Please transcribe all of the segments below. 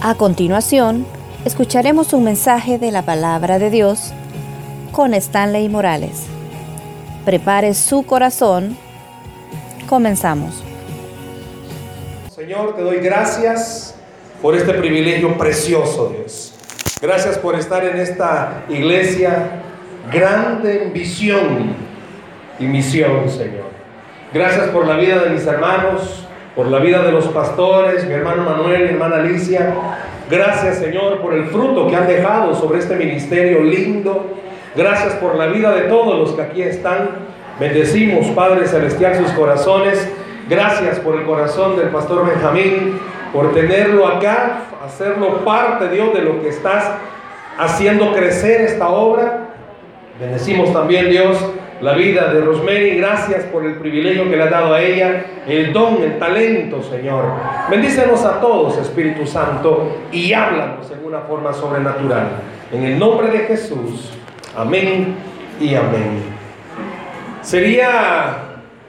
A continuación, escucharemos un mensaje de la palabra de Dios con Stanley Morales. Prepare su corazón. Comenzamos. Señor, te doy gracias por este privilegio precioso, Dios. Gracias por estar en esta iglesia grande en visión y misión, Señor. Gracias por la vida de mis hermanos, por la vida de los pastores, mi hermano Manuel, mi hermana Alicia. Gracias, Señor, por el fruto que han dejado sobre este ministerio lindo. Gracias por la vida de todos los que aquí están. Bendecimos, Padre Celestial, sus corazones. Gracias por el corazón del pastor Benjamín, por tenerlo acá, hacerlo parte, Dios, de lo que estás haciendo crecer esta obra. Bendecimos también, Dios, la vida de Rosemary. Gracias por el privilegio que le ha dado a ella, el don, el talento, Señor. Bendícenos a todos, Espíritu Santo, y háblanos en una forma sobrenatural. En el nombre de Jesús. Amén y amén. Sería,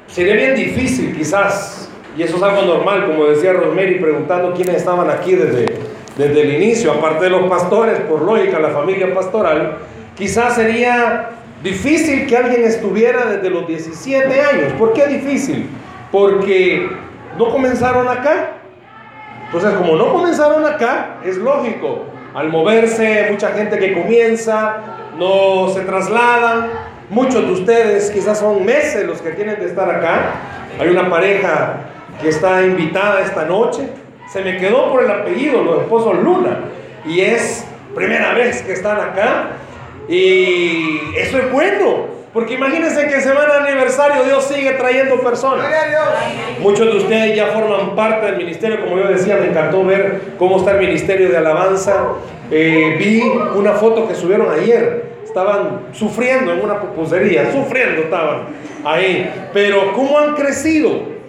sería bien difícil quizás, y eso es algo normal, como decía Rosemary, preguntando quiénes estaban aquí desde, desde el inicio, aparte de los pastores, por lógica, la familia pastoral, quizás sería Difícil que alguien estuviera desde los 17 años. ¿Por qué difícil? Porque no comenzaron acá. Entonces, como no comenzaron acá, es lógico. Al moverse, mucha gente que comienza, no se trasladan. Muchos de ustedes quizás son meses los que tienen de estar acá. Hay una pareja que está invitada esta noche. Se me quedó por el apellido, los esposos Luna. Y es primera vez que están acá. Y eso es bueno. Porque imagínense que semana de aniversario Dios sigue trayendo personas. Muchos de ustedes ya forman parte del ministerio, como yo decía, me encantó ver cómo está el ministerio de alabanza. Eh, vi una foto que subieron ayer. Estaban sufriendo en una pupusería, sufriendo estaban ahí. Pero ¿cómo han crecido?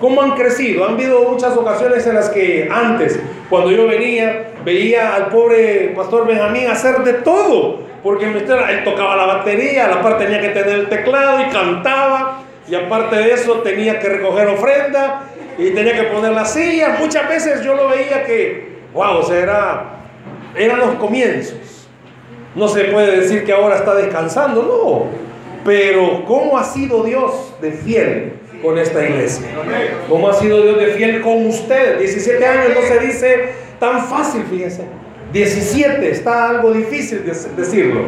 ¿Cómo han crecido? Han habido muchas ocasiones en las que antes, cuando yo venía, veía al pobre pastor Benjamín hacer de todo. Porque él tocaba la batería, a la parte tenía que tener el teclado y cantaba. Y aparte de eso tenía que recoger ofrenda y tenía que poner la silla. Muchas veces yo lo veía que, wow, o sea, era, eran los comienzos. No se puede decir que ahora está descansando, no. Pero ¿cómo ha sido Dios de fiel? con esta iglesia. ¿Cómo ha sido Dios de fiel con usted? 17 años no se dice tan fácil, fíjense. 17, está algo difícil decirlo.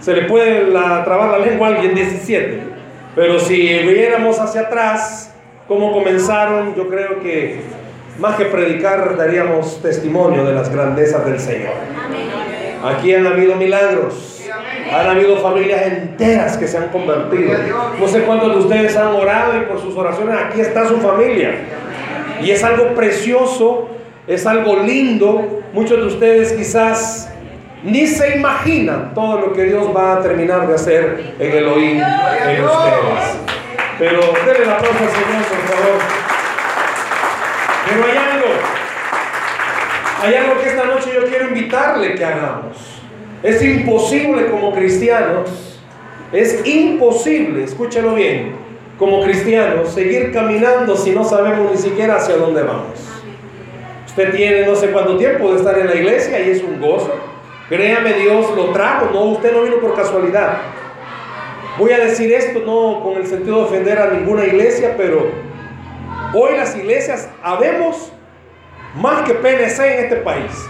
Se le puede trabar la lengua a alguien 17. Pero si viéramos hacia atrás, cómo comenzaron, yo creo que más que predicar, daríamos testimonio de las grandezas del Señor. Aquí han habido milagros han habido familias enteras que se han convertido. No sé cuántos de ustedes han orado y por sus oraciones aquí está su familia. Y es algo precioso, es algo lindo. Muchos de ustedes quizás ni se imaginan todo lo que Dios va a terminar de hacer en el oído en ustedes. Pero denle la aplauso al Señor, por favor. Pero hay algo, hay algo que esta noche yo quiero invitarle que hagamos. Es imposible como cristianos, es imposible, escúchelo bien, como cristianos seguir caminando si no sabemos ni siquiera hacia dónde vamos. Usted tiene no sé cuánto tiempo de estar en la iglesia y es un gozo. Créame, Dios lo trajo, no, usted no vino por casualidad. Voy a decir esto no con el sentido de ofender a ninguna iglesia, pero hoy las iglesias habemos más que PNC en este país.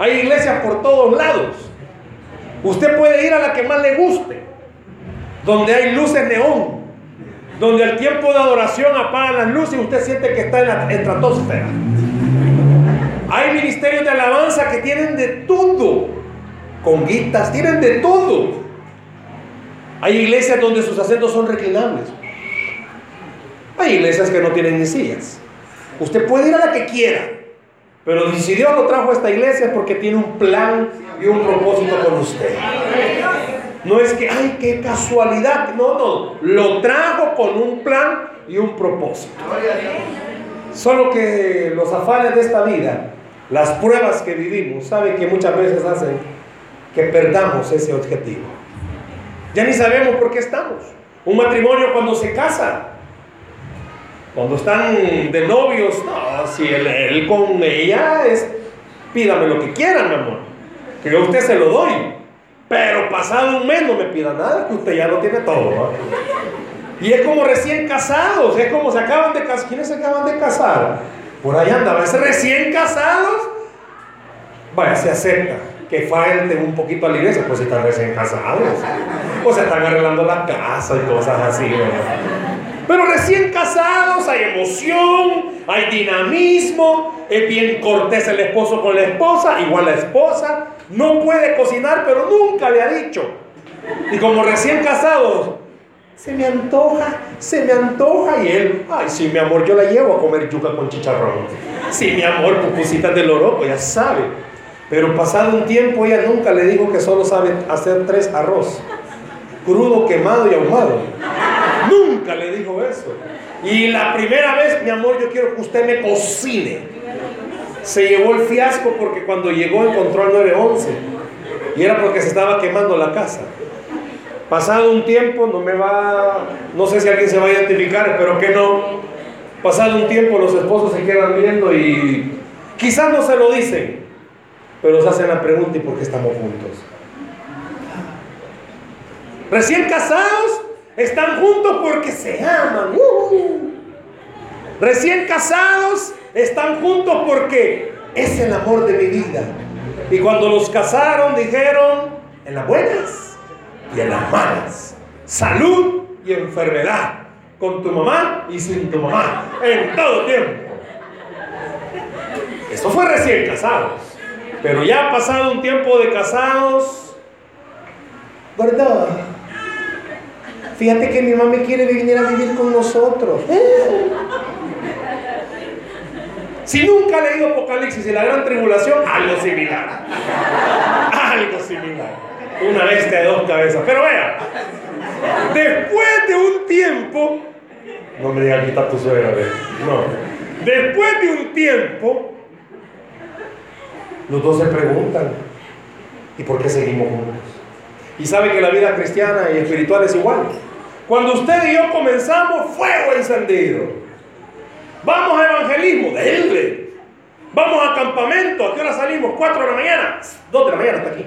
Hay iglesias por todos lados. Usted puede ir a la que más le guste, donde hay luces neón, donde al tiempo de adoración apagan las luces y usted siente que está en la estratosfera. Hay ministerios de alabanza que tienen de todo, con guitas, tienen de todo. Hay iglesias donde sus asientos son reclinables. Hay iglesias que no tienen ni sillas. Usted puede ir a la que quiera, pero si Dios lo trajo a esta iglesia es porque tiene un plan y un propósito con usted. No es que, ay, qué casualidad. No, no. Lo trajo con un plan y un propósito. Solo que los afanes de esta vida, las pruebas que vivimos, saben que muchas veces hacen que perdamos ese objetivo. Ya ni sabemos por qué estamos. Un matrimonio cuando se casa cuando están de novios, no, si él, con ella es Pídame lo que quiera, mi amor. Que yo a usted se lo doy. Pero pasado un mes no me pida nada, que usted ya lo tiene todo. Y es como recién casados, es como se acaban de casar. ¿Quiénes se acaban de casar? Por ahí andaba, es recién casados. Vaya, se acepta que falte un poquito a la iglesia, pues están recién casados. O se están arreglando la casa y cosas así, Pero recién casados hay emoción, hay dinamismo, es bien cortés el esposo con la esposa, igual la esposa no puede cocinar, pero nunca le ha dicho. Y como recién casados, se me antoja, se me antoja. Y él, ay, sí, mi amor, yo la llevo a comer yuca con chicharrón. Sí, mi amor, pupusitas del oroco, ya sabe. Pero pasado un tiempo ella nunca le dijo que solo sabe hacer tres arroz. Crudo, quemado y ahumado. Nunca le dijo eso. Y la primera vez, mi amor, yo quiero que usted me cocine. Se llevó el fiasco porque cuando llegó encontró al 911. Y era porque se estaba quemando la casa. Pasado un tiempo, no me va, no sé si alguien se va a identificar, espero que no. Pasado un tiempo los esposos se quedan viendo y quizás no se lo dicen, pero se hacen la pregunta, ¿y por qué estamos juntos? Recién casados están juntos porque se aman. Uh. Recién casados están juntos porque es el amor de mi vida. Y cuando los casaron dijeron, en las buenas y en las malas, salud y enfermedad, con tu mamá y sin tu mamá, en todo tiempo. Eso fue recién casados. Pero ya ha pasado un tiempo de casados, ¿verdad? Fíjate que mi mamá me quiere venir a vivir con nosotros. ¿Eh? Si nunca ha leído Apocalipsis y la gran tribulación, algo similar. Algo similar. Una bestia de dos cabezas. Pero vea, después de un tiempo, no me diga está tu suegra, no. Después de un tiempo, los dos se preguntan, ¿y por qué seguimos juntos? Y sabe que la vida cristiana y espiritual es igual. Cuando usted y yo comenzamos, fuego encendido. Vamos a evangelismo, déjenle. Vamos a campamento, ¿a qué hora salimos? ¿Cuatro de la mañana? Dos de la mañana hasta aquí.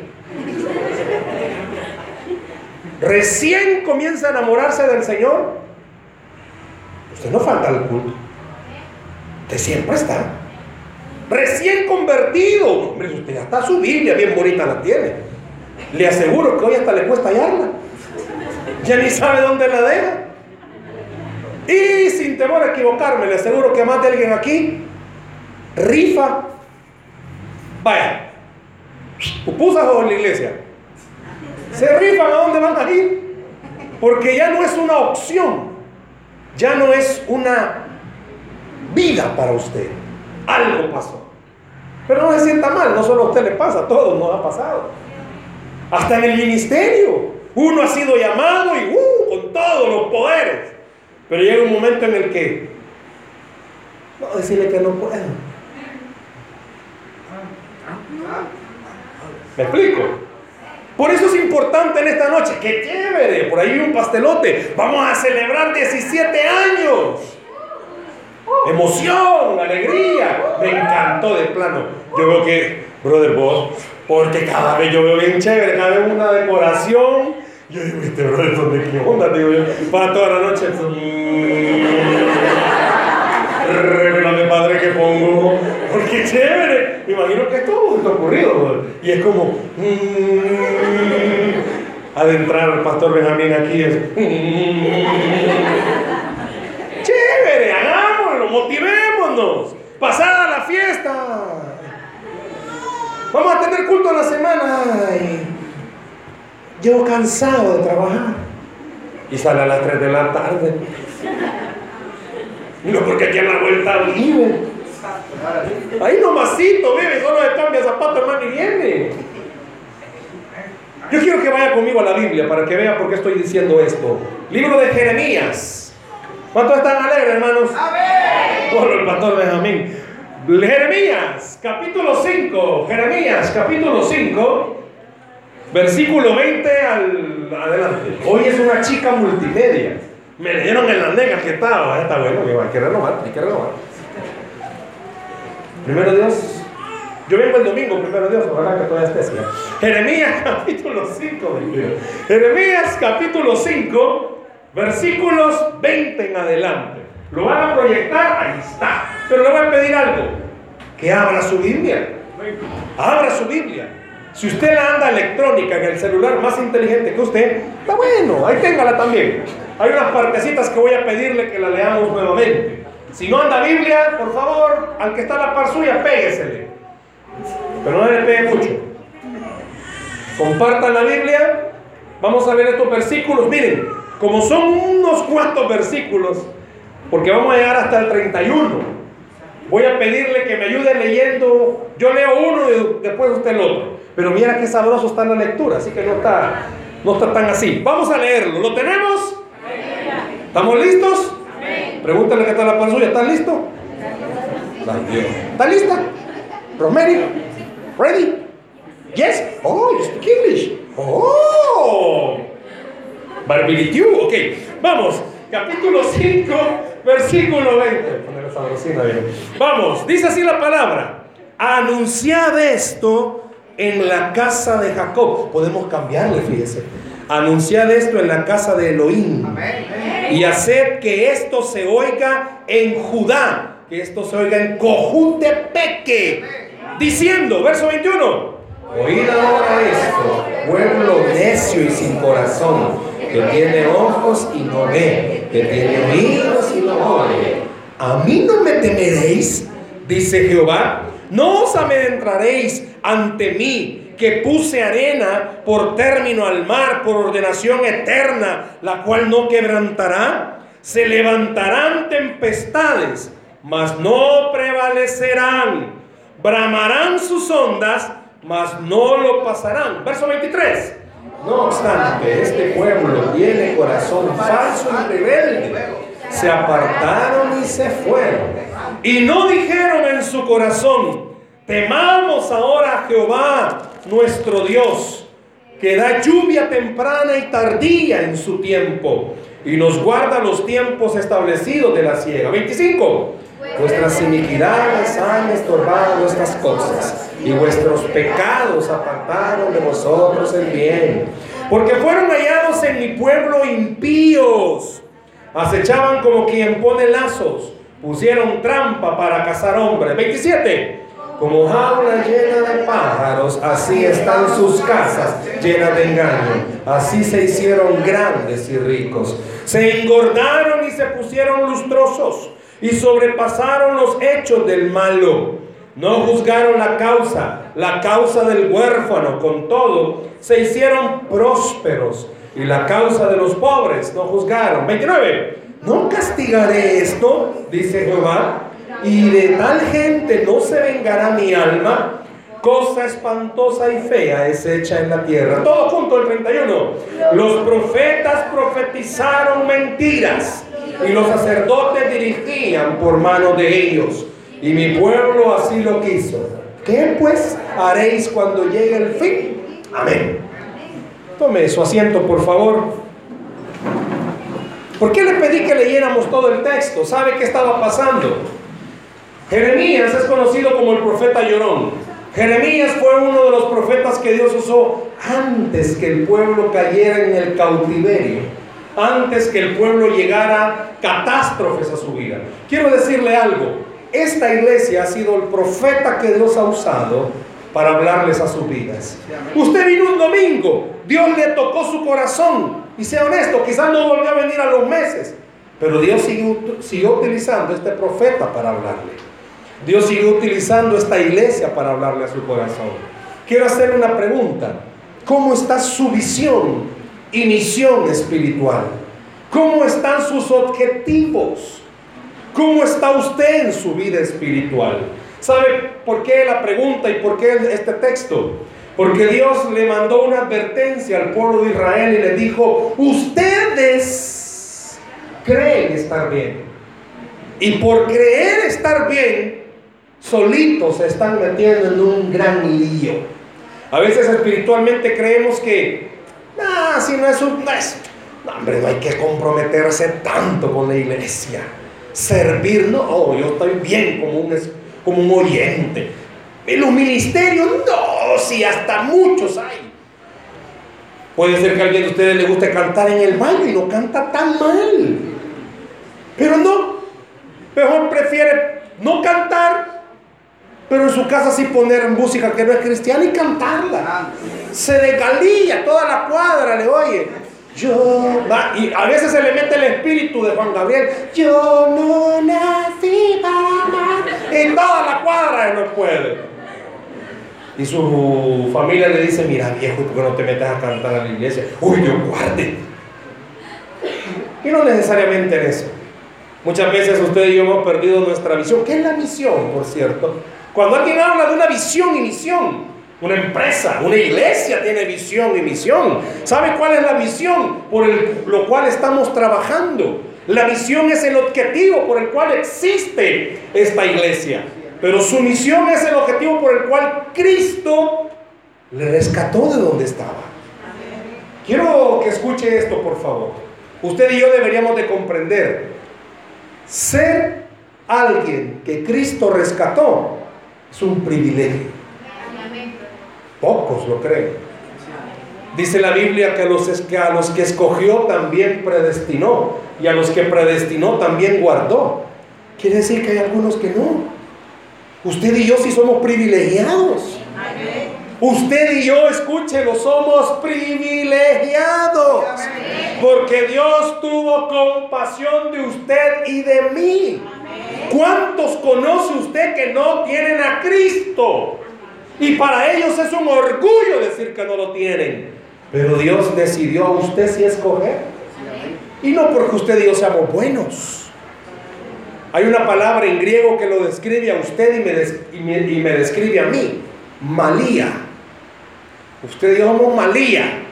Recién comienza a enamorarse del Señor. Usted no falta al culto. Usted siempre está. Recién convertido. Usted ya está su Biblia, bien bonita la tiene. Le aseguro que hoy hasta le cuesta hallarla. Ya ni sabe dónde la deja. Y sin temor a equivocarme, le aseguro que más de alguien aquí rifa. Vaya, pupusas o en la iglesia. Se rifan a dónde van a ir. Porque ya no es una opción. Ya no es una vida para usted. Algo pasó. Pero no se sienta mal, no solo a usted le pasa, a todos nos ha pasado. Hasta en el ministerio. Uno ha sido llamado y uh, con todos los poderes. Pero llega un momento en el que, no, decirle que no puedo. ¿Me explico? Por eso es importante en esta noche, que chévere, por ahí un pastelote, vamos a celebrar 17 años. Emoción, alegría, me encantó de plano. Yo veo que, brother, vos, porque cada vez yo veo bien chévere, cada vez una decoración. Yo digo, este brother, ¿dónde qué onda? Digo yo, para toda la noche. Revélame, padre, que pongo. Porque chévere. Me imagino que esto ocurrido. Y es como. Mm, adentrar al pastor Benjamín aquí es. chévere, hagámoslo, motivémonos. Pasada la fiesta. Vamos a tener culto en la semana. llevo cansado de trabajar. Y sale a las 3 de la tarde. No, porque aquí en la vuelta vive. Ahí nomasito vive, solo de cambia zapato, hermano, y viene. Yo quiero que vaya conmigo a la Biblia para que vea por qué estoy diciendo esto. Libro de Jeremías. ¿Cuántos están alegres, hermanos? Amén. Solo el pastor Benjamín. Jeremías, capítulo 5. Jeremías, capítulo 5. Versículo 20 al adelante. Hoy es una chica multimedia. Me leyeron en las negas que estaba. Está bueno, hay que renovar, hay que renovar. Primero Dios, Yo vengo el domingo, primero Dios, ojalá que todavía esté. Jeremías capítulo 5, Jeremías capítulo 5, versículos 20 en adelante. Lo van a proyectar, ahí está. Pero le voy a pedir algo, que abra su Biblia. Abra su Biblia. Si usted la anda electrónica en el celular más inteligente que usted, está bueno, ahí téngala también. Hay unas partecitas que voy a pedirle que la leamos nuevamente. Si no anda Biblia, por favor, al que está a la par suya, péguesele. Pero no le pegue mucho. Compartan la Biblia. Vamos a ver estos versículos. Miren, como son unos cuantos versículos, porque vamos a llegar hasta el 31. Voy a pedirle que me ayude leyendo. Yo leo uno y después usted el otro. Pero mira qué sabroso está la lectura, así que no está, no está tan así. Vamos a leerlo. ¿Lo tenemos? ¿Estamos listos? Pregúntale que está la pan suya. ¿Estás listo? ¿Está lista? Rosemary? Ready? Yes? Oh, you speak English. Oh. Barbilitiu. Ok. Vamos. Capítulo 5, versículo 20. Vamos. Dice así la palabra. Anunciad esto en la casa de Jacob. Podemos cambiarle, fíjese. Anunciad esto en la casa de Elohim. Y haced que esto se oiga en Judá. Que esto se oiga en Cojuntepeque. Diciendo, verso 21. Oíd ahora esto, pueblo necio y sin corazón, que tiene ojos y no ve, que tiene oídos y no oye. A mí no me temeréis, dice Jehová. No os adentraréis ante mí, que puse arena por término al mar, por ordenación eterna, la cual no quebrantará. Se levantarán tempestades, mas no prevalecerán. Bramarán sus ondas, mas no lo pasarán. Verso 23. No obstante, este pueblo tiene corazón falso y rebelde. Se apartaron y se fueron. Y no dijeron en su corazón, temamos ahora a Jehová nuestro Dios, que da lluvia temprana y tardía en su tiempo, y nos guarda los tiempos establecidos de la siega. 25. Vuestras iniquidades han estorbado estas cosas, y vuestros pecados apartaron de vosotros el bien. Porque fueron hallados en mi pueblo impíos, acechaban como quien pone lazos, pusieron trampa para cazar hombres. 27. Como jaula llena de pájaros, así están sus casas llenas de engaño. Así se hicieron grandes y ricos. Se engordaron y se pusieron lustrosos y sobrepasaron los hechos del malo. No juzgaron la causa, la causa del huérfano. Con todo, se hicieron prósperos. Y la causa de los pobres no juzgaron. 29. No castigaré esto, dice Jehová y de tal gente no se vengará mi alma. Cosa espantosa y fea es hecha en la tierra. Todo junto el 31. Los profetas profetizaron mentiras y los sacerdotes dirigían por mano de ellos. Y mi pueblo así lo quiso. ¿Qué pues haréis cuando llegue el fin? Amén. Tome su asiento, por favor. ¿Por qué le pedí que leyéramos todo el texto? ¿Sabe qué estaba pasando? Jeremías es conocido como el profeta llorón. Jeremías fue uno de los profetas que Dios usó antes que el pueblo cayera en el cautiverio, antes que el pueblo llegara catástrofes a su vida. Quiero decirle algo, esta iglesia ha sido el profeta que Dios ha usado para hablarles a sus vidas. Usted vino un domingo, Dios le tocó su corazón y sea honesto, quizás no volvió a venir a los meses, pero Dios siguió, utilizando este profeta para hablarle. Dios sigue utilizando esta iglesia para hablarle a su corazón. Quiero hacerle una pregunta. ¿Cómo está su visión y misión espiritual? ¿Cómo están sus objetivos? ¿Cómo está usted en su vida espiritual? ¿Sabe por qué la pregunta y por qué este texto? Porque Dios le mandó una advertencia al pueblo de Israel y le dijo, ustedes creen estar bien. Y por creer estar bien, solitos se están metiendo en un gran lío. A veces espiritualmente creemos que, ah, si no es un... No, no, hombre, no hay que comprometerse tanto con la iglesia. Servir, no, oh, yo estoy bien como un, como un oyente. En los ministerios, no, si hasta muchos hay. Puede ser que alguien de ustedes le guste cantar en el baño y no canta tan mal. Pero no, mejor prefiere no cantar, pero en su casa sí poner música que no es cristiana y cantarla. Se desgalilla toda la cuadra, le oye. Yo, y a veces se le mete el espíritu de Juan Gabriel. Yo no nací para amar. En toda la cuadra no puede. Y su familia le dice, mira viejo, ¿por qué no te metes a cantar a la iglesia? Uy, Dios guarde. Y no necesariamente en eso. Muchas veces usted y yo hemos perdido nuestra visión. ¿Qué es la misión, por cierto? Cuando alguien habla de una visión y misión, una empresa, una iglesia tiene visión y misión. ¿Sabe cuál es la misión por lo cual estamos trabajando? La misión es el objetivo por el cual existe esta iglesia. Pero su misión es el objetivo por el cual Cristo le rescató de donde estaba. Quiero que escuche esto, por favor. Usted y yo deberíamos de comprender. Ser alguien que Cristo rescató es un privilegio. Pocos lo creen. Dice la Biblia que a, los, que a los que escogió también predestinó y a los que predestinó también guardó. Quiere decir que hay algunos que no. Usted y yo sí somos privilegiados. Usted y yo, escúchelo, somos privilegiados. Porque Dios tuvo compasión de usted y de mí. ¿Cuántos conoce usted que no tienen a Cristo? Y para ellos es un orgullo decir que no lo tienen. Pero Dios decidió a usted si escoger. Y no porque usted y yo seamos buenos. Hay una palabra en griego que lo describe a usted y me, y me, describe a mí. Malía. Usted y yo somos malía.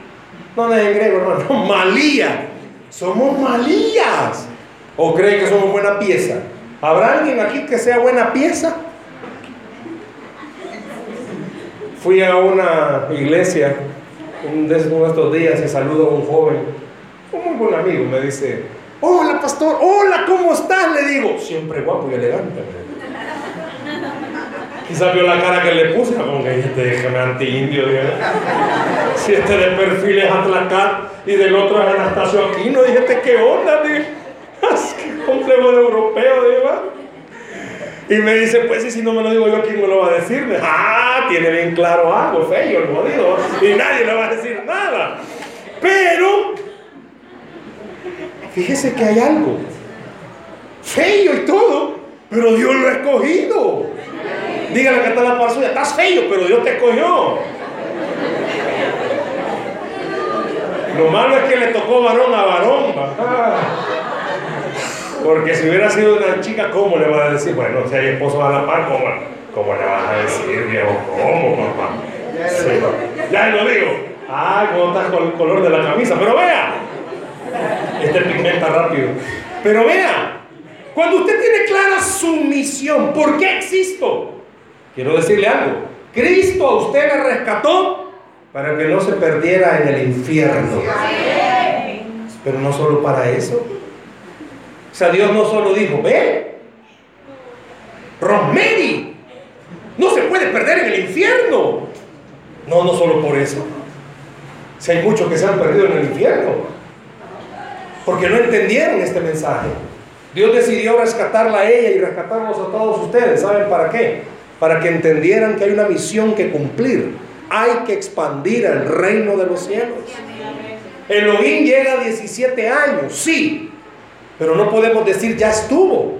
No, no es en griego, hermano. Malía. Somos malías. ¿O cree que somos buena pieza? ¿Habrá alguien aquí que sea buena pieza? Fui a una iglesia un de estos días y saludo a un joven, un muy buen amigo, me dice, hola pastor, hola, ¿cómo estás? Le digo, siempre guapo y elegante. Quizá vio la cara que le puse, como que este déjame anti-indio, si este de perfil es Atlacat y del otro es Anastasio Aquino, dije, ¿qué onda? Dije, qué complejo de europeo. Y me dice, pues y si no me lo digo yo, ¿quién me lo va a decir? ah, tiene bien claro algo, feo, el jodido. Y nadie le va a decir nada. Pero, fíjese que hay algo. Feo y todo, pero Dios lo ha escogido. Dígale que está la par estás feo, pero Dios te escogió. Lo malo es que le tocó varón a varón. Porque si hubiera sido una chica, ¿cómo le va a decir? Bueno, si hay esposo a la par, ¿cómo, cómo le vas a decir, viejo? ¿Cómo, papá? ya lo digo. Ay, cómo estás con el color de la camisa. Pero vea, este pigmenta rápido. Pero vea, cuando usted tiene clara su misión, ¿por qué existo? Quiero decirle algo. Cristo a usted le rescató para que no se perdiera en el infierno. Pero no solo para eso. O sea, Dios no solo dijo, ve, Rosemary, no se puede perder en el infierno. No, no solo por eso. Si hay muchos que se han perdido en el infierno, porque no entendieron este mensaje. Dios decidió rescatarla a ella y rescatarnos a todos ustedes. ¿Saben para qué? Para que entendieran que hay una misión que cumplir. Hay que expandir el reino de los cielos. Elohim llega a 17 años, sí, pero no podemos decir ya estuvo.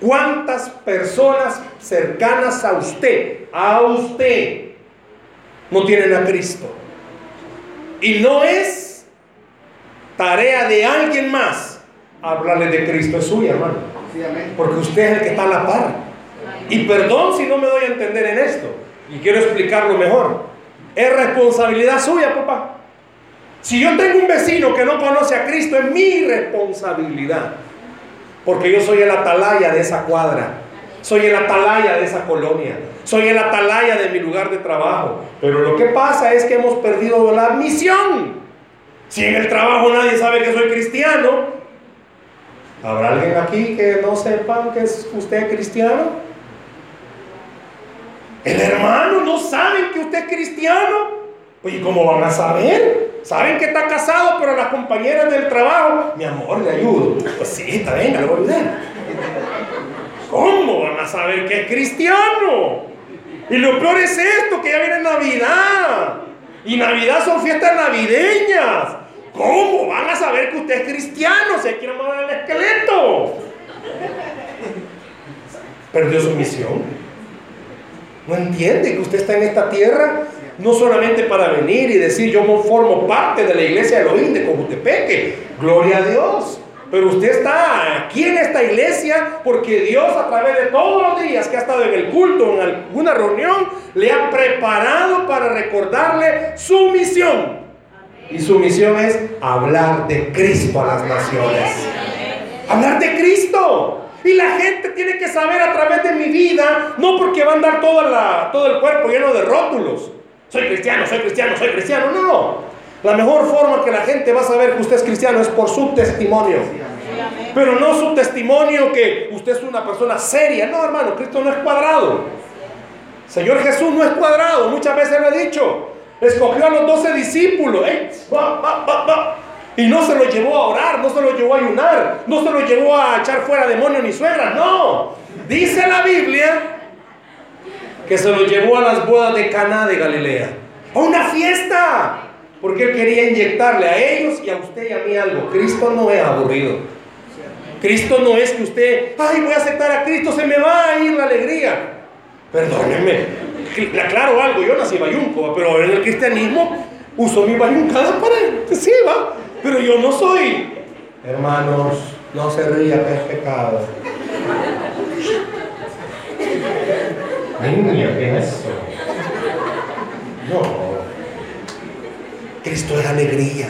¿Cuántas personas cercanas a usted, a usted, no tienen a Cristo? Y no es tarea de alguien más hablarle de Cristo, es suya, hermano. Porque usted es el que está a la par. Y perdón si no me doy a entender en esto. Y quiero explicarlo mejor. Es responsabilidad suya, papá. Si yo tengo un vecino que no conoce a Cristo, es mi responsabilidad. Porque yo soy el atalaya de esa cuadra. Soy el atalaya de esa colonia. Soy el atalaya de mi lugar de trabajo. Pero lo que pasa es que hemos perdido la misión. Si en el trabajo nadie sabe que soy cristiano, ¿habrá alguien aquí que no sepa que es usted cristiano? El hermano ¿no saben que usted es cristiano? Pues, ¿y cómo van a saber? Saben que está casado, pero las compañeras del trabajo, mi amor, le ayudo. Pues sí, está bien, le voy a ayudar. ¿Cómo van a saber que es cristiano? Y lo peor es esto, que ya viene Navidad. Y Navidad son fiestas navideñas. ¿Cómo van a saber que usted es cristiano? Se quiere mover el esqueleto. Perdió su misión. No entiende que usted está en esta tierra no solamente para venir y decir yo formo parte de la iglesia de Elohim de Cojutepeque, gloria a Dios. Pero usted está aquí en esta iglesia porque Dios a través de todos los días que ha estado en el culto, en alguna reunión, le ha preparado para recordarle su misión. Y su misión es hablar de Cristo a las naciones. Hablar de Cristo. Y la gente tiene que saber a través de mi vida, no porque va a andar la, todo el cuerpo lleno de rótulos, soy cristiano, soy cristiano, soy cristiano. No, la mejor forma que la gente va a saber que usted es cristiano es por su testimonio. Pero no su testimonio que usted es una persona seria. No, hermano, Cristo no es cuadrado. Señor Jesús no es cuadrado. Muchas veces lo he dicho. Escogió a los doce discípulos. y no se lo llevó a orar, no se lo llevó a ayunar, no se lo llevó a echar fuera demonios ni suegras. No. Dice la Biblia que se lo llevó a las bodas de Caná de Galilea. ¡A una fiesta! Porque él quería inyectarle a ellos y a usted y a mí algo. Cristo no es aburrido. Cristo no es que usted, ay, voy a aceptar a Cristo, se me va a ir la alegría. Perdónenme, le aclaro algo, yo nací bayunco, pero en el cristianismo uso mi bayuncada para, sí, va, pero yo no soy. Hermanos, no se ría es pecado. Niña, ¿qué es eso? No. Cristo es alegría.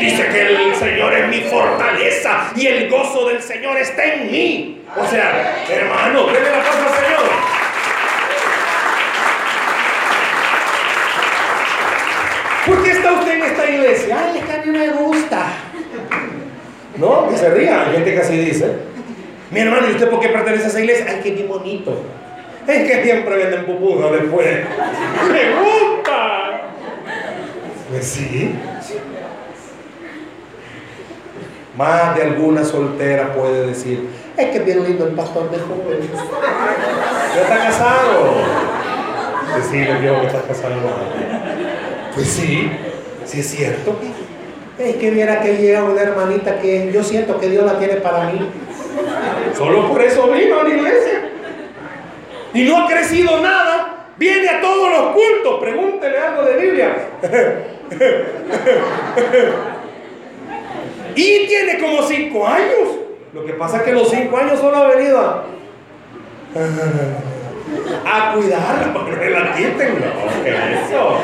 Dice que el Señor es mi fortaleza y el gozo del Señor está en mí. O sea, hermano, denle la paz al Señor. ¿Por qué está usted en esta iglesia? Ay, es que a mí me gusta. No, que se ría. Hay gente que así dice. Mi hermano, ¿y usted por qué pertenece a esa iglesia? Ay, que bien bonito. Es que siempre venden pupusas después. ¡Me gusta! Pues sí. Más de alguna soltera puede decir, es que es bien lindo el pastor de jóvenes. ¿Ya está casado? Pues sí, le digo que está casado. Pues sí, sí es cierto. Es que viera que llega una hermanita que yo siento que Dios la tiene para mí. Solo por eso vino a la iglesia y no ha crecido nada, viene a todos los cultos. Pregúntele algo de Biblia. y tiene como cinco años. Lo que pasa es que los cinco años solo ha venido a, cuidarla para que la quiten. eso.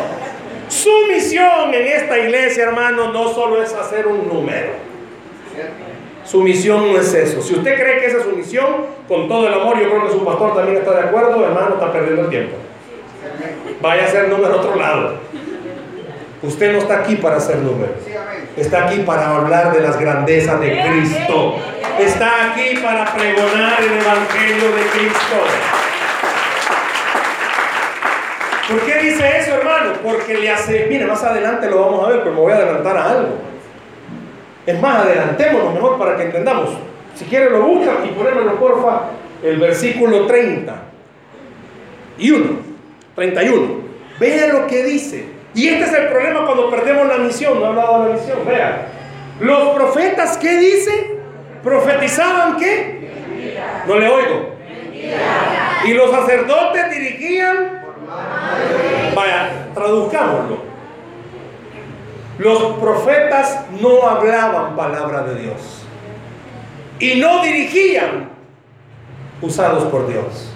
Su misión en esta iglesia, hermano, no solo es hacer un número. Su misión no es eso. Si usted cree que esa es su misión, con todo el amor, yo creo que su pastor también está de acuerdo, hermano, está perdiendo el tiempo. Vaya a hacer número otro lado. Usted no está aquí para hacer número. Está aquí para hablar de las grandezas de Cristo. Está aquí para pregonar el Evangelio de Cristo. ¿Por qué dice eso, hermano? Porque le hace, mire, más adelante lo vamos a ver, pero me voy a adelantar a algo. Es más, adelantémonos mejor para que entendamos. Si quiere lo busca y ponémelo porfa, el versículo 30 y 1, 31. Vea lo que dice. Y este es el problema cuando perdemos la misión. No he hablado de la misión. Vea. Los profetas, ¿qué dice? Profetizaban qué? No le oigo. Y los sacerdotes dirigían. Vaya, traduzcámoslo. Los profetas no hablaban palabra de Dios y no dirigían usados por Dios.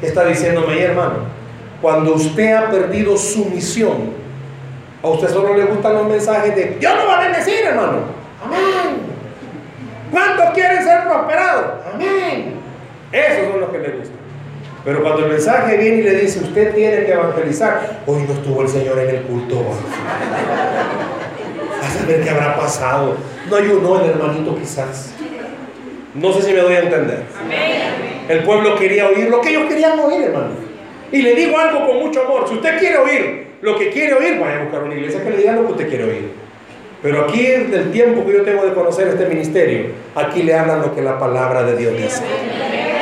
¿Qué está diciéndome ahí, hermano? Cuando usted ha perdido su misión, a usted solo le gustan los mensajes de Dios no va a bendecir, hermano. Amén. ¿Cuántos quieren ser prosperados? Amén. Esos son los que le gustan. Pero cuando el mensaje viene y le dice, usted tiene que evangelizar, hoy no estuvo el Señor en el culto. A saber qué habrá pasado. No ayunó el hermanito quizás. No sé si me doy a entender. El pueblo quería oír lo que ellos querían oír, hermano. Y le digo algo con mucho amor. Si usted quiere oír lo que quiere oír, vaya a buscar una iglesia que le diga lo que usted quiere oír. Pero aquí, en el tiempo que yo tengo de conocer este ministerio, aquí le hablan lo que la palabra de Dios dice.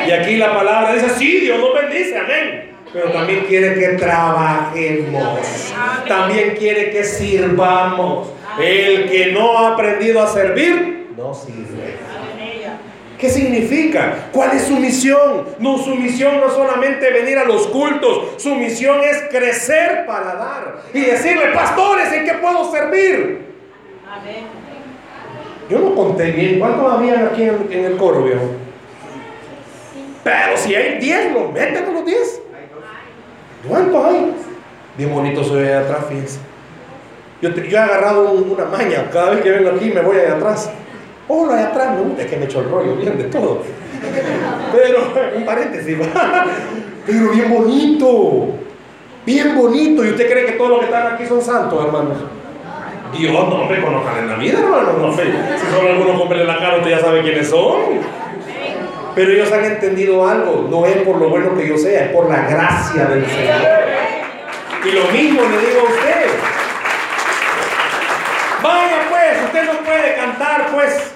Y aquí la palabra dice, sí, Dios nos bendice, amén. Pero también quiere que trabajemos. También quiere que sirvamos. El que no ha aprendido a servir, no sirve. ¿Qué significa? ¿Cuál es su misión? No, su misión no es solamente venir a los cultos, su misión es crecer para dar y decirle, pastores, ¿en qué puedo servir? Yo no conté bien, ¿cuántos habían aquí en, el coro, viejo? Pero si hay 10, lo meten a los 10. ¿Cuántos hay? Bien bonito soy allá atrás, fíjense. Yo, he agarrado una maña, cada vez que vengo aquí me voy allá atrás. Oh, de atrás gusta, es que me echo el rollo bien de todo. Pero, un paréntesis, pero bien bonito, bien bonito. ¿Y usted cree que todos los que están aquí son santos, hermanos? Dios no me conozcan en la vida, hermanos, no sé. Si son algunos con la cara, usted ya sabe quiénes son. Pero ellos han entendido algo, no es por lo bueno que yo sea, es por la gracia del Señor. Y lo mismo le digo a usted. Vaya pues, usted no puede cantar pues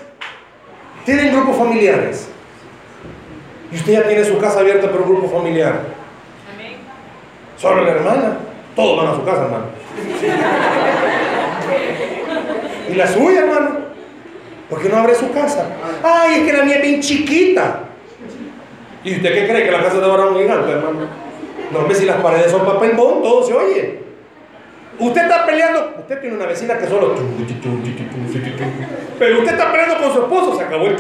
tienen grupos familiares. Y usted ya tiene su casa abierta por un grupo familiar. Solo la hermana. Todos van a su casa, hermano. ¿Y la suya, hermano? ¿Por qué no abre su casa? Ay, es que la mía es bien chiquita. ¿Y usted qué cree? ¿Que la casa de ahora es un gigante, hermano? No, hombre, si las paredes son papel bond, todo se oye. Usted está peleando, usted tiene una vecina que solo... Pero usted está peleando con su esposo, se acabó el...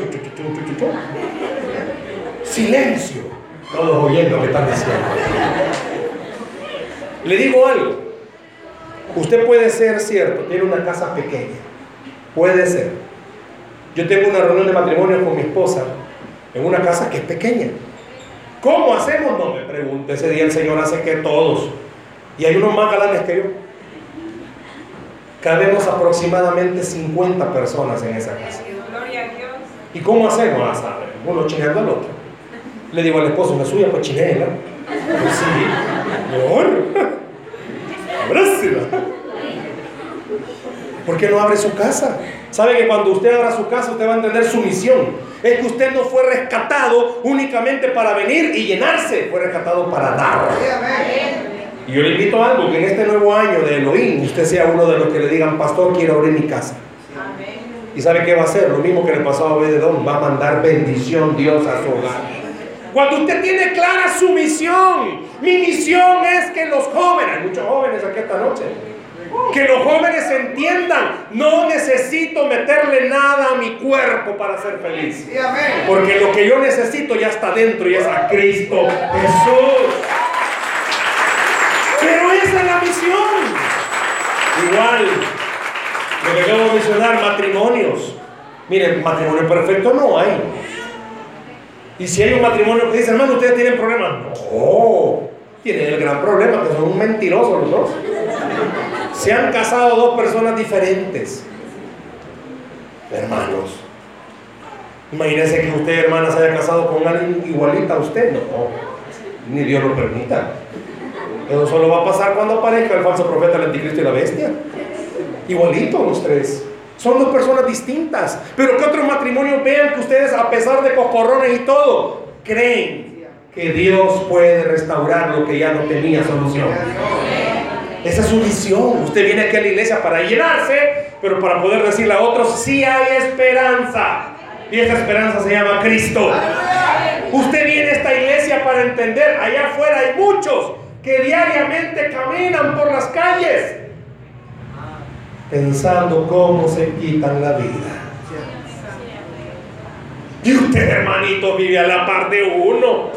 Silencio. Todos oyendo que están diciendo. Le digo algo. Usted puede ser cierto, tiene una casa pequeña. Puede ser. Yo tengo una reunión de matrimonio con mi esposa en una casa que es pequeña. ¿Cómo hacemos? No me pregunte. Ese día el Señor hace que todos. Y hay unos más galanes que yo. Cabemos aproximadamente 50 personas en esa casa. ¿Y cómo hacemos? Ah, sabe, uno chineando al otro. Le digo al esposo, la suya pues chinela. Sí, mejor. Abrázela. ¿Por qué no abre su casa? ¿Sabe que cuando usted abra su casa usted va a entender su misión? Es que usted no fue rescatado únicamente para venir y llenarse, fue rescatado para dar. Y yo le invito a algo, que en este nuevo año de Elohim usted sea uno de los que le digan, pastor, quiero abrir mi casa. ¿Y sabe qué va a hacer? Lo mismo que le pasó a Obededón, va a mandar bendición Dios a su hogar. Cuando usted tiene clara su misión, mi misión es que los jóvenes, hay muchos jóvenes aquí esta noche, que los jóvenes entiendan, no necesito meterle nada a mi cuerpo para ser feliz. Porque lo que yo necesito ya está dentro y es a Cristo Jesús. Pero esa es la misión. Igual, lo que acabo de mencionar, matrimonios. Miren, matrimonio perfecto no hay. Y si hay un matrimonio que dice, hermano, ustedes tienen problemas. No, tienen el gran problema, que son mentirosos los dos. Se han casado dos personas diferentes. Hermanos. Imagínense que usted, hermana, se haya casado con alguien igualita a usted. No, ni Dios lo permita. Eso solo va a pasar cuando aparezca el falso profeta, el anticristo y la bestia. Igualito los tres. Son dos personas distintas. Pero que otros matrimonios vean que ustedes, a pesar de cocorrones y todo, creen que Dios puede restaurar lo que ya no tenía solución. Esa es su visión. Usted viene aquí a la iglesia para llenarse, pero para poder decirle a otros, sí hay esperanza. Y esa esperanza se llama Cristo. Usted viene a esta iglesia para entender, allá afuera hay muchos que diariamente caminan por las calles pensando cómo se quitan la vida. Y usted, hermanito, vive a la par de uno.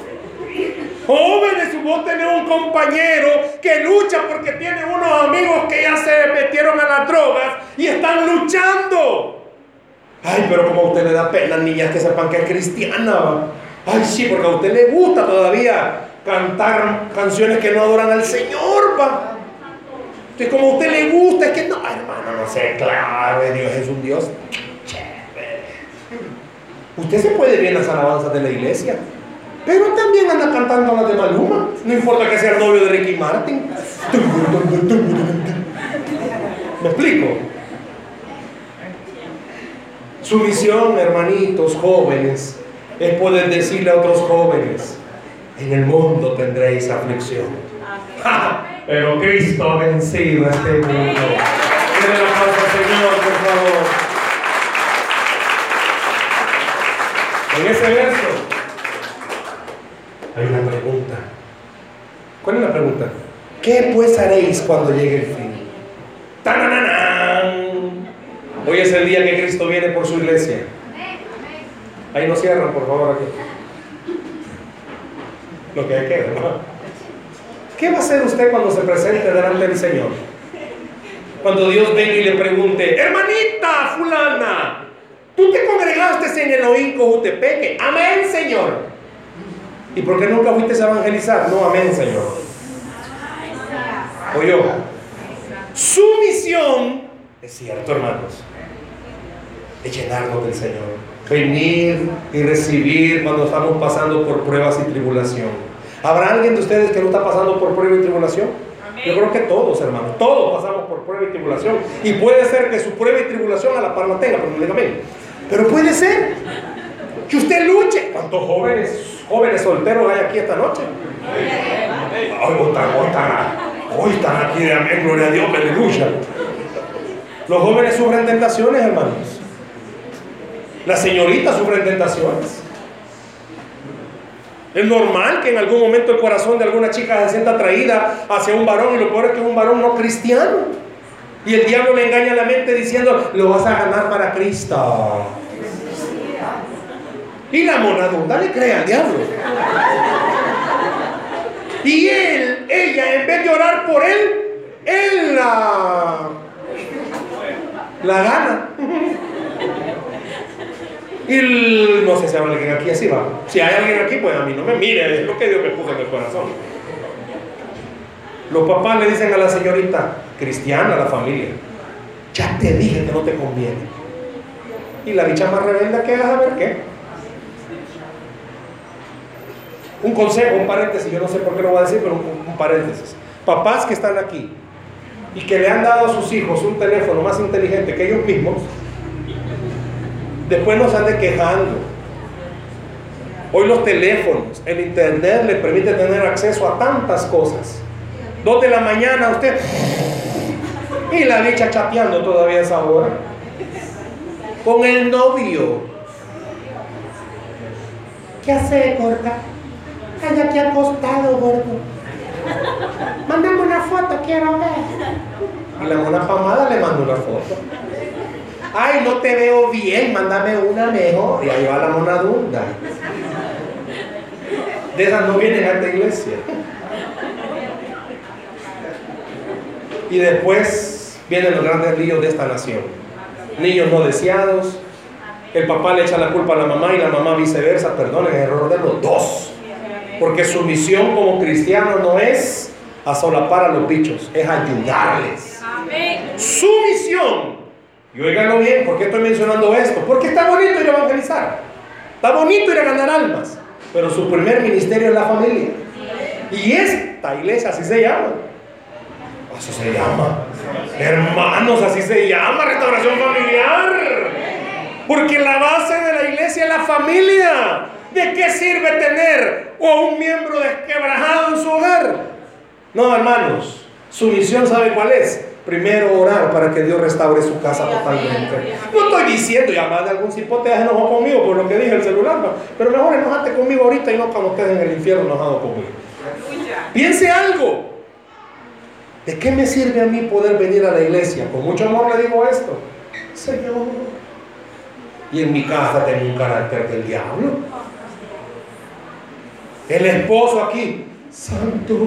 Jóvenes, vos tenés un compañero que lucha porque tiene unos amigos que ya se metieron a las drogas y están luchando. Ay, pero como a usted le da pena, niñas, que sepan que es cristiana. Ay, sí, porque a usted le gusta todavía cantar canciones que no adoran al Señor, va. Que como a usted le gusta, es que no, hermano, no sé, claro, Dios es un Dios Usted se puede ver las alabanzas de la iglesia, pero también anda cantando las de Maluma. No importa que sea el Ricky Martin. ¿Me explico? Su misión, hermanitos jóvenes, es poder decirle a otros jóvenes, en el mundo tendréis aflicción. Pero Cristo ha vencido a este mundo. Denle la paz al Señor, por favor. En ese hay una pregunta. ¿Cuál es la pregunta? ¿Qué pues haréis cuando llegue el fin? ¡Tananana! Hoy es el día que Cristo viene por su iglesia. Ahí no cierran, por favor, aquí. Lo que queda, ¿no? ¿Qué va a hacer usted cuando se presente delante del Señor? Cuando Dios venga y le pregunte, hermanita fulana, tú te congregaste en Elohim Cojutepeque. Amén, Señor. ¿Y por qué nunca fuiste a evangelizar? No, amén, Señor. Oye, su misión, es cierto, hermanos, es llenarnos del Señor. Venir y recibir cuando estamos pasando por pruebas y tribulación. ¿Habrá alguien de ustedes que no está pasando por prueba y tribulación? Yo creo que todos, hermanos, todos pasamos por prueba y tribulación. Y puede ser que su prueba y tribulación a la par no tenga, pero no diga amén. Pero puede ser que usted luche. ¿Cuántos jóvenes, jóvenes solteros hay aquí esta noche? Hoy están, hoy están, aquí de amén, gloria a Dios, aleluya. Los jóvenes sufren tentaciones, hermanos. Las señoritas sufren tentaciones. Es normal que en algún momento el corazón de alguna chica se sienta atraída hacia un varón y lo peor es que es un varón no cristiano. Y el diablo le engaña la mente diciendo, lo vas a ganar para Cristo. Y la monadunda le cree al diablo. Y él, ella, en vez de orar por él, él la, la gana. Y no sé si hay alguien aquí así va. Si hay alguien aquí, pues a mí no me mire, es lo que Dios me puso en el corazón. Los papás le dicen a la señorita cristiana, la familia, ya te dije que no te conviene. Y la dicha más rebelde que haga a ver qué. Un consejo, un paréntesis, yo no sé por qué lo voy a decir, pero un, paréntesis. Papás que están aquí y que le han dado a sus hijos un teléfono más inteligente que ellos mismos, Después nos ande quejando. Hoy los teléfonos, el internet le permite tener acceso a tantas cosas. Dos de la mañana usted y la dicha chateando todavía esa hora. Con el novio. ¿Qué hace, gorda? Hay aquí acostado, gordo. Mándame una foto, quiero ver. Y la mona pamada le manda una foto. Ay, no te veo bien, mándame una mejor. Y ahí va la monadunda. De esas no vienen a esta iglesia. Y después vienen los grandes líos de esta nación. Niños no deseados. El papá le echa la culpa a la mamá y la mamá viceversa. Perdonen, error de los dos. Porque su misión como cristiano no es a solapar a los bichos, es ayudarles. Su misión y oiganlo bien, ¿por qué estoy mencionando esto? Porque está bonito ir a evangelizar. Está bonito ir a ganar almas. Pero su primer ministerio es la familia. Y esta iglesia así se llama. Así se llama. Hermanos, así se llama restauración familiar. Porque la base de la iglesia es la familia. ¿De qué sirve tener a un miembro desquebrajado en su hogar? No, hermanos. Su misión, ¿sabe cuál es? Primero orar para que Dios restaure su casa totalmente. No estoy diciendo, y además de algún cipote se enojó conmigo por lo que dije el celular, pero mejor enojate conmigo ahorita y no cuando estés en el infierno enojado conmigo. Piense algo. ¿De qué me sirve a mí poder venir a la iglesia? Con mucho amor le digo esto. Señor. Y en mi casa tengo un carácter del diablo. El esposo aquí, santo.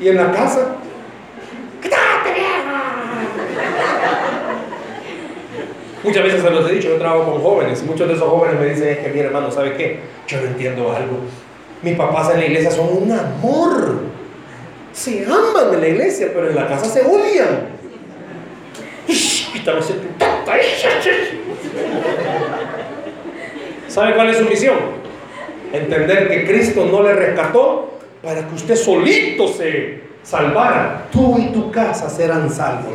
Y en la casa, Muchas veces se los he dicho, yo trabajo con jóvenes muchos de esos jóvenes me dicen, es que mi hermano, ¿sabe qué? Yo no entiendo algo. Mis papás en la iglesia son un amor. Se aman en la iglesia, pero en la casa se odian. ¿Sabe cuál es su misión? Entender que Cristo no le rescató para que usted solito se salvara. Tú y tu casa serán salvos.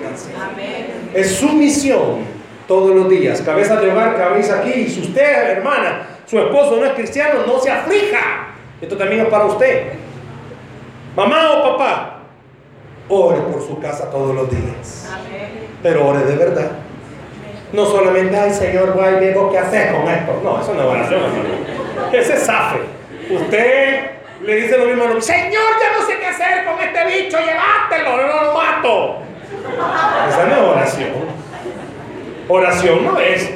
Es su misión todos los días. Cabeza de hogar, cabeza aquí. Y si usted, hermana, su esposo no es cristiano, no se aflija. Esto también es para usted. Mamá o papá, ore por su casa todos los días. Pero ore de verdad. No solamente, ay Señor, voy y vengo, ¿qué hacer con esto? No, eso no es oración, hermano. Ese es zafe. Usted le dice lo mismo Señor, ya no sé qué hacer con este bicho, llévatelo, no lo mato. Esa no es oración. Oración no es.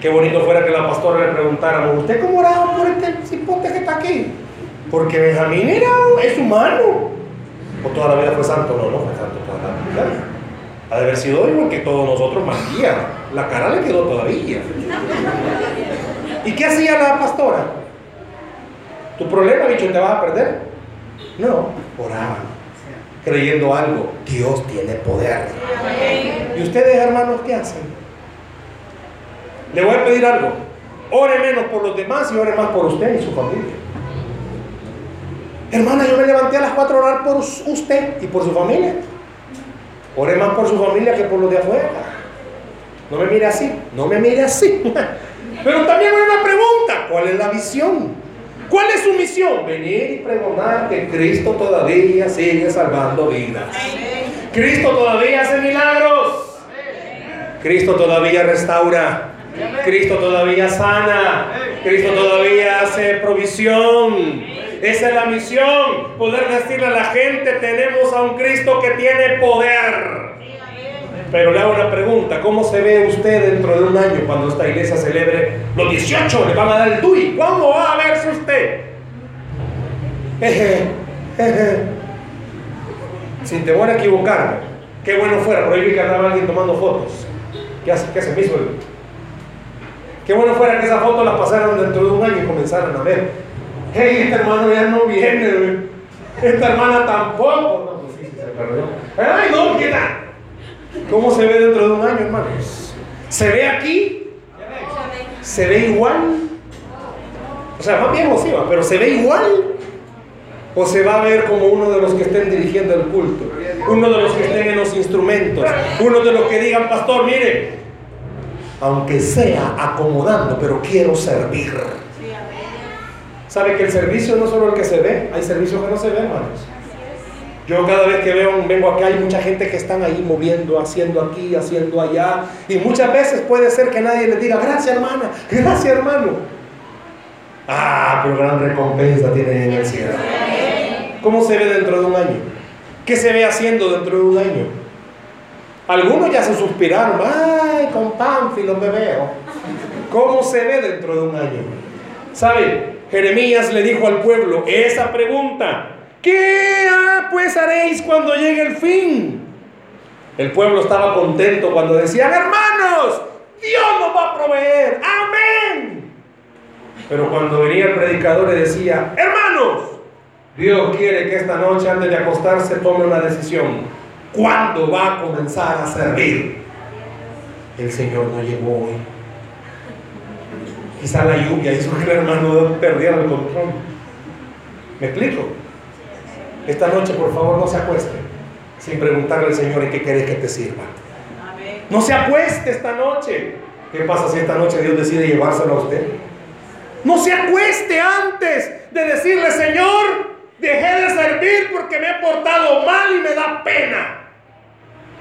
Qué bonito fuera que la pastora le preguntáramos, ¿usted cómo oraba por este cipote que está aquí? Porque Benjamín era, es humano. O toda la vida fue santo, no, no fue santo toda la vida. Ha de haber sido igual que todos nosotros, María. La cara le quedó todavía. ¿Y qué hacía la pastora? ¿Tu problema, bicho, te vas a perder? No, oraba, creyendo algo. Dios tiene poder. ¿Y ustedes, hermanos, qué hacen? Le voy a pedir algo. Ore menos por los demás y ore más por usted y su familia. Hermana, yo me levanté a las 4 a orar por usted y por su familia. Ore más por su familia que por los de afuera. No me mire así, no me mire así. Pero también hay una pregunta, ¿cuál es la visión? ¿Cuál es su misión? Venir y pregonar que Cristo todavía sigue salvando vidas. Cristo todavía hace milagros. Cristo todavía restaura. Cristo todavía sana. Cristo todavía hace provisión. Esa es la misión, poder decirle a la gente, tenemos a un Cristo que tiene poder. Pero le hago una pregunta, ¿cómo se ve usted dentro de un año cuando esta iglesia celebre los 18? Le van a dar el DUI. ¿Cómo va a verse usted? Sin temor a equivocarme. Qué bueno fuera, ahí que andaba alguien tomando fotos. ¿Qué hace? ¿Qué se? Qué bueno fuera que esa foto la pasaran dentro de un año y comenzaran a ver. Hey, este hermano ya no viene, Esta hermana tampoco. Pues. ¡Ay, no, qué tal! ¿Cómo se ve dentro de un año, hermanos? ¿Se ve aquí? ¿Se ve igual? O sea, más bien sí, pero ¿se ve igual? ¿O se va a ver como uno de los que estén dirigiendo el culto? Uno de los que estén en los instrumentos. Uno de los que digan, pastor, mire, aunque sea acomodando, pero quiero servir. ¿Sabe que el servicio no es solo el que se ve? Hay servicios que no se ven, hermanos. Yo cada vez que veo, vengo acá, hay mucha gente que están ahí moviendo, haciendo aquí, haciendo allá. Y muchas veces puede ser que nadie les diga, gracias hermana, gracias hermano. Ah, pero gran recompensa tienen en el cielo. ¿Cómo se ve dentro de un año? ¿Qué se ve haciendo dentro de un año? Algunos ya se suspiraron, ay, con Pánfilo me veo. ¿Cómo se ve dentro de un año? ¿Sabe? Jeremías le dijo al pueblo esa pregunta. ¿Qué ah, pues haréis cuando llegue el fin? El pueblo estaba contento cuando decían, hermanos, Dios nos va a proveer. Amén. Pero cuando venía el predicador y decía, hermanos, Dios quiere que esta noche antes de acostarse tome una decisión. ¿Cuándo va a comenzar a servir? El Señor no llegó hoy. Quizá la lluvia hizo que el hermano perdiera el control. ¿Me explico? Esta noche, por favor, no se acueste sin preguntarle al Señor en qué quieres que te sirva. No se acueste esta noche. ¿Qué pasa si esta noche Dios decide llevárselo a usted? No se acueste antes de decirle, Señor, dejé de servir porque me he portado mal y me da pena.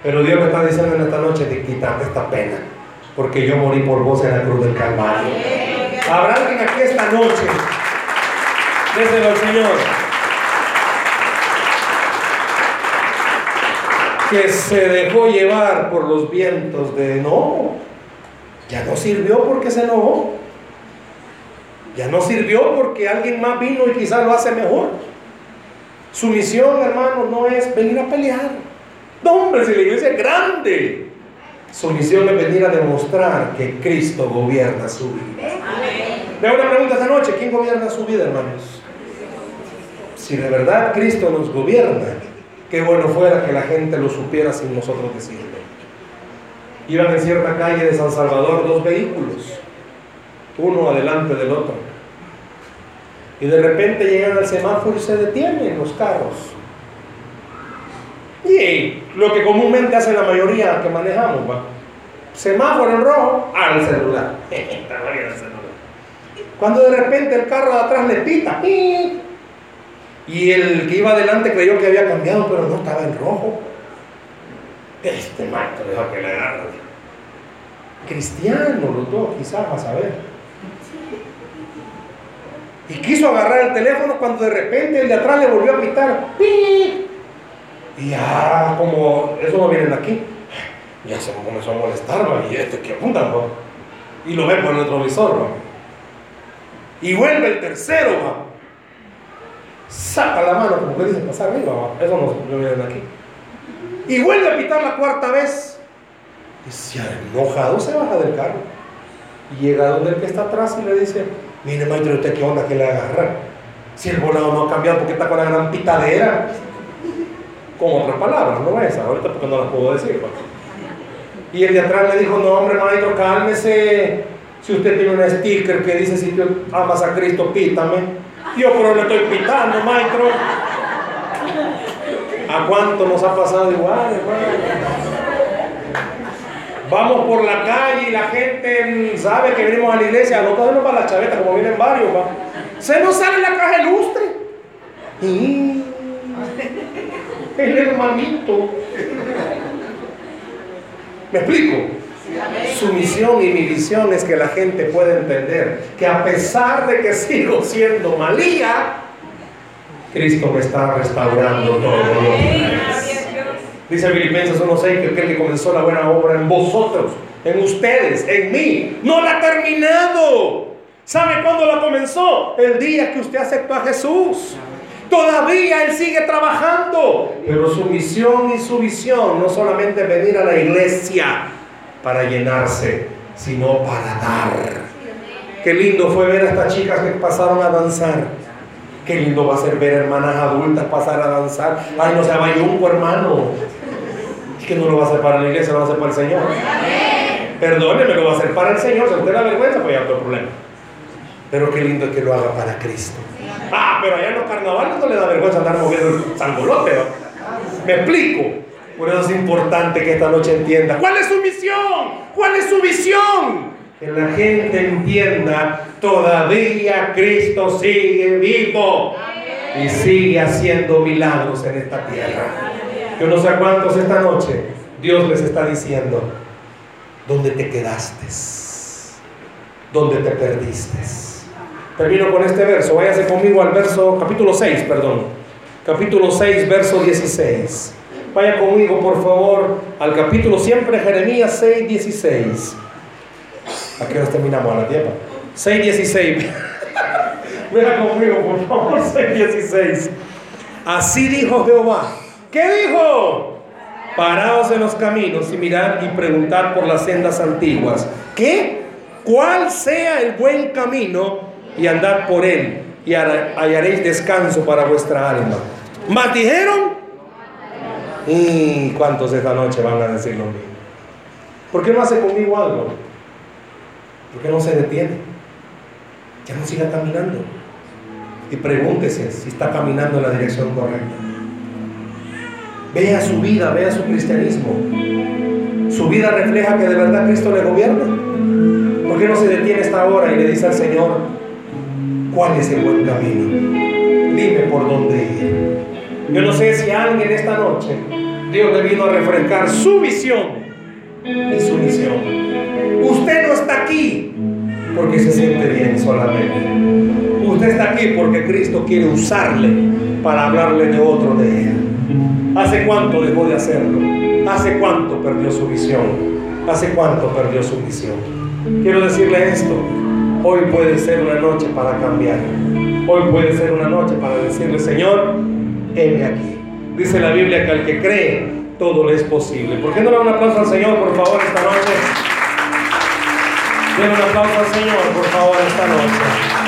Pero Dios me está diciendo en esta noche de quitarte esta pena, porque yo morí por vos en la cruz del Calvario. Habrá alguien aquí esta noche. Déselo al Señor. Que se dejó llevar por los vientos de no, ya no sirvió porque se enojó. Ya no sirvió porque alguien más vino y quizás lo hace mejor. Su misión, hermano, no es venir a pelear. No, hombre, si la iglesia es grande. Su misión es venir a demostrar que Cristo gobierna su vida. Le hago una pregunta esta noche. ¿Quién gobierna su vida, hermanos? Si de verdad Cristo nos gobierna, Qué bueno fuera que la gente lo supiera sin nosotros decirlo. Iban en cierta calle de San Salvador dos vehículos, uno adelante del otro. Y de repente llegan al semáforo y se detienen los carros. Y lo que comúnmente hace la mayoría que manejamos, semáforo en rojo, al celular. Cuando de repente el carro de atrás le pita, y el que iba adelante creyó que había cambiado, pero no estaba en rojo. Este maestro dejó que le agarre. Cristiano, los dos, quizás, a ver. Y quiso agarrar el teléfono cuando de repente el de atrás le volvió a pitar. Y ya, como eso no viene de aquí, ya se comenzó a molestar, y este que apunta, Y lo ve por el retrovisor, Y vuelve el tercero, ¿no? Saca la mano, como que dice pasar arriba, eso no, viene aquí. Y vuelve a pitar la cuarta vez. Y se enojado se baja del carro. Y llega donde el que está atrás y le dice, mire maestro, ¿usted qué onda que le agarra? Si el volado no ha cambiado, porque está con la gran pitadera? Con otras palabras, no es ahorita porque no las puedo decir. Pues. Y el de atrás le dijo, no hombre maestro, cálmese. Si usted tiene un sticker que dice, si tú amas a Cristo, pítame. Yo pero le estoy pitando, maestro. ¿A cuánto nos ha pasado igual, Vamos por la calle y la gente sabe que venimos a la iglesia, no no para la chaveta, como vienen varios, Se nos sale la caja ilustre. Y el hermanito. ¿Me explico? Su misión y mi visión es que la gente pueda entender que a pesar de que sigo siendo malía, Cristo me está restaurando todo. Dice Filipenses 1.6 que aquel que comenzó la buena obra en vosotros, en ustedes, en mí, no la ha terminado. ¿Sabe cuándo la comenzó? El día que usted aceptó a Jesús. Todavía Él sigue trabajando. Pero su misión y su visión no solamente venir a la iglesia, para llenarse, sino para dar. Qué lindo fue ver a estas chicas que pasaron a danzar. Qué lindo va a ser ver hermanas adultas pasar a danzar. Ay, no se un hermano. Es que no lo va a hacer para la iglesia, lo va a hacer para el Señor. Perdóneme, lo va a hacer para el Señor. Si usted da vergüenza, pues ya otro problema. Pero qué lindo que lo haga para Cristo. Ah, pero allá en los carnavales no le da vergüenza andar moviendo el sangolote. ¿Me explico? Por eso es importante que esta noche entienda. ¿Cuál es su misión? ¿Cuál es su visión? Que la gente entienda, todavía Cristo sigue vivo y sigue haciendo milagros en esta tierra. Yo no sé cuántos esta noche Dios les está diciendo, ¿dónde te quedaste? ¿Dónde te perdiste? Termino con este verso, váyase conmigo al verso, capítulo 6, perdón. Capítulo 6, verso 16. Vaya conmigo, por favor, al capítulo siempre Jeremías 6, 16. ¿A qué hora terminamos? ¿A la tiempo? 6, 16. Vaya conmigo, por favor, 6, 16. Así dijo Jehová. ¿Qué dijo? Paraos en los caminos y mirad y preguntar por las sendas antiguas. ¿Qué? ¿Cuál sea el buen camino y andar por él y hallaréis descanso para vuestra alma? Mas dijeron, ¿Y cuántos esta noche van a decir lo mismo? ¿Por qué no hace conmigo algo? ¿Por qué no se detiene? Ya no siga caminando. Y pregúntese si está caminando en la dirección correcta. Vea su vida, vea su cristianismo. Su vida refleja que de verdad Cristo le gobierna. ¿Por qué no se detiene esta hora y le dice al Señor, cuál es el buen camino? Dime por dónde ir. Yo no sé si alguien esta noche Dios le vino a refrescar su visión y su misión. Usted no está aquí porque se siente bien solamente. Usted está aquí porque Cristo quiere usarle para hablarle de otro de él. ¿Hace cuánto dejó de hacerlo? ¿Hace cuánto perdió su visión? ¿Hace cuánto perdió su misión? Quiero decirle esto. Hoy puede ser una noche para cambiar. Hoy puede ser una noche para decirle, Señor, heme aquí. Dice la Biblia que al que cree, todo le es posible. ¿Por qué no le dan un aplauso al Señor, por favor, esta noche? Den un aplauso al Señor, por favor, esta noche.